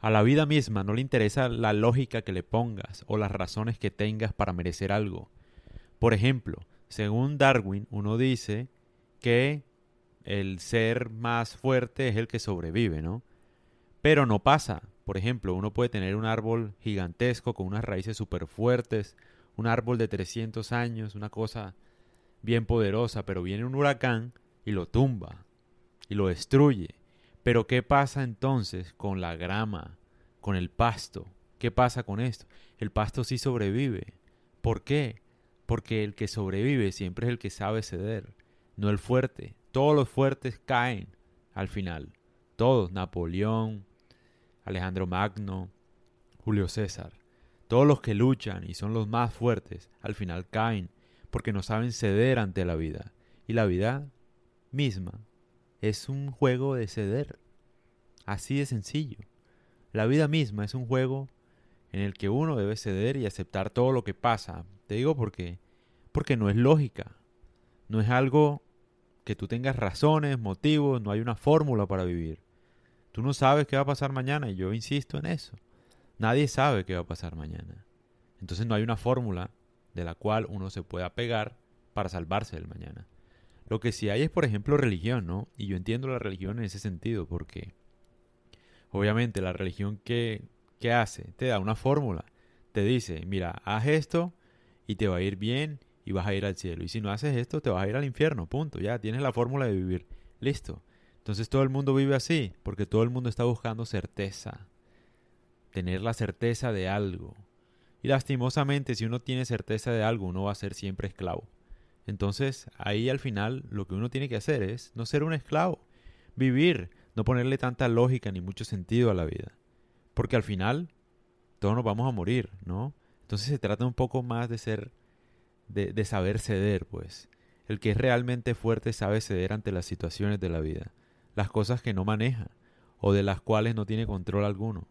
A la vida misma no le interesa la lógica que le pongas o las razones que tengas para merecer algo. Por ejemplo, según Darwin, uno dice que el ser más fuerte es el que sobrevive, ¿no? Pero no pasa. Por ejemplo, uno puede tener un árbol gigantesco con unas raíces súper fuertes, un árbol de 300 años, una cosa bien poderosa, pero viene un huracán y lo tumba y lo destruye. Pero ¿qué pasa entonces con la grama, con el pasto? ¿Qué pasa con esto? El pasto sí sobrevive. ¿Por qué? Porque el que sobrevive siempre es el que sabe ceder, no el fuerte. Todos los fuertes caen al final. Todos, Napoleón, Alejandro Magno, Julio César. Todos los que luchan y son los más fuertes, al final caen porque no saben ceder ante la vida. Y la vida misma es un juego de ceder. Así de sencillo. La vida misma es un juego en el que uno debe ceder y aceptar todo lo que pasa. Te digo porque porque no es lógica. No es algo que tú tengas razones, motivos, no hay una fórmula para vivir. Tú no sabes qué va a pasar mañana y yo insisto en eso. Nadie sabe qué va a pasar mañana. Entonces no hay una fórmula de la cual uno se pueda pegar para salvarse del mañana. Lo que sí hay es, por ejemplo, religión, ¿no? Y yo entiendo la religión en ese sentido, porque obviamente la religión que, que hace te da una fórmula. Te dice, mira, haz esto y te va a ir bien y vas a ir al cielo. Y si no haces esto, te vas a ir al infierno, punto. Ya tienes la fórmula de vivir. Listo. Entonces todo el mundo vive así, porque todo el mundo está buscando certeza. Tener la certeza de algo. Y lastimosamente, si uno tiene certeza de algo, uno va a ser siempre esclavo. Entonces, ahí al final lo que uno tiene que hacer es no ser un esclavo, vivir, no ponerle tanta lógica ni mucho sentido a la vida. Porque al final todos nos vamos a morir, ¿no? Entonces se trata un poco más de ser, de, de saber ceder, pues. El que es realmente fuerte sabe ceder ante las situaciones de la vida, las cosas que no maneja o de las cuales no tiene control alguno.